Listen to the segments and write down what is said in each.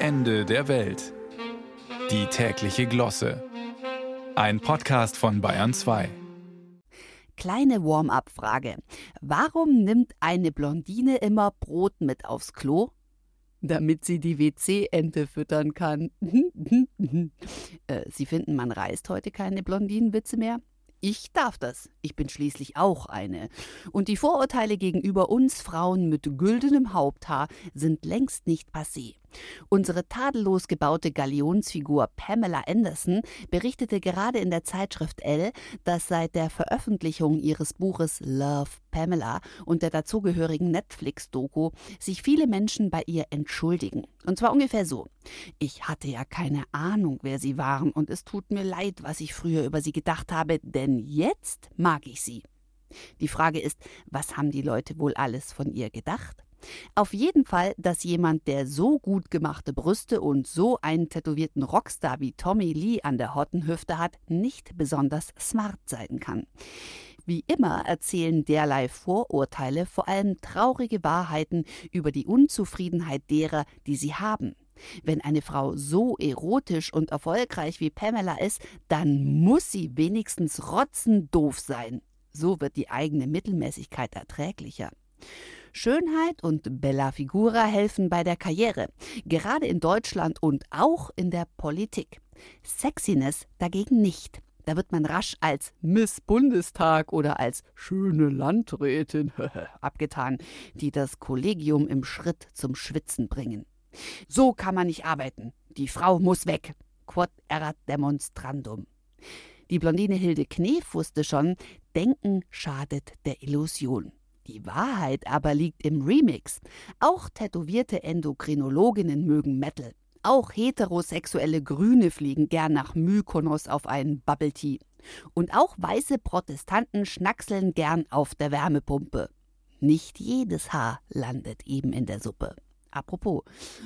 Ende der Welt. Die tägliche Glosse. Ein Podcast von Bayern 2. Kleine Warm-up-Frage. Warum nimmt eine Blondine immer Brot mit aufs Klo? Damit sie die WC-Ente füttern kann. äh, sie finden, man reißt heute keine Blondinenwitze mehr? Ich darf das. Ich bin schließlich auch eine. Und die Vorurteile gegenüber uns Frauen mit güldenem Haupthaar sind längst nicht passé. Unsere tadellos gebaute Galionsfigur Pamela Anderson berichtete gerade in der Zeitschrift Elle, dass seit der Veröffentlichung ihres Buches Love Pamela und der dazugehörigen Netflix-Doku sich viele Menschen bei ihr entschuldigen. Und zwar ungefähr so. Ich hatte ja keine Ahnung, wer sie waren, und es tut mir leid, was ich früher über sie gedacht habe, denn jetzt mag ich sie. Die Frage ist, was haben die Leute wohl alles von ihr gedacht? Auf jeden Fall, dass jemand, der so gut gemachte Brüste und so einen tätowierten Rockstar wie Tommy Lee an der Hottenhüfte hat, nicht besonders smart sein kann. Wie immer erzählen derlei Vorurteile vor allem traurige Wahrheiten über die Unzufriedenheit derer, die sie haben. Wenn eine Frau so erotisch und erfolgreich wie Pamela ist, dann muss sie wenigstens rotzendoof sein. So wird die eigene Mittelmäßigkeit erträglicher. Schönheit und Bella Figura helfen bei der Karriere, gerade in Deutschland und auch in der Politik. Sexiness dagegen nicht. Da wird man rasch als Miss Bundestag oder als schöne Landrätin abgetan, die das Kollegium im Schritt zum Schwitzen bringen. So kann man nicht arbeiten. Die Frau muss weg. Quod erat demonstrandum. Die Blondine Hilde Knef wusste schon, Denken schadet der Illusion. Die Wahrheit aber liegt im Remix. Auch tätowierte Endokrinologinnen mögen Metal. Auch heterosexuelle Grüne fliegen gern nach Mykonos auf einen Bubble Tea. Und auch weiße Protestanten schnackseln gern auf der Wärmepumpe. Nicht jedes Haar landet eben in der Suppe. Apropos,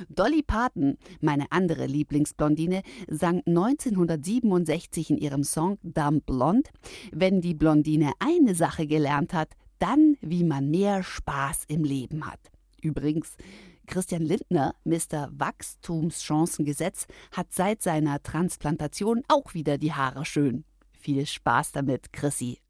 Dolly Parton, meine andere Lieblingsblondine, sang 1967 in ihrem Song Dumb Blonde, wenn die Blondine eine Sache gelernt hat, dann, wie man mehr Spaß im Leben hat. Übrigens, Christian Lindner, Mr. Wachstumschancengesetz, hat seit seiner Transplantation auch wieder die Haare schön. Viel Spaß damit, Chrissy.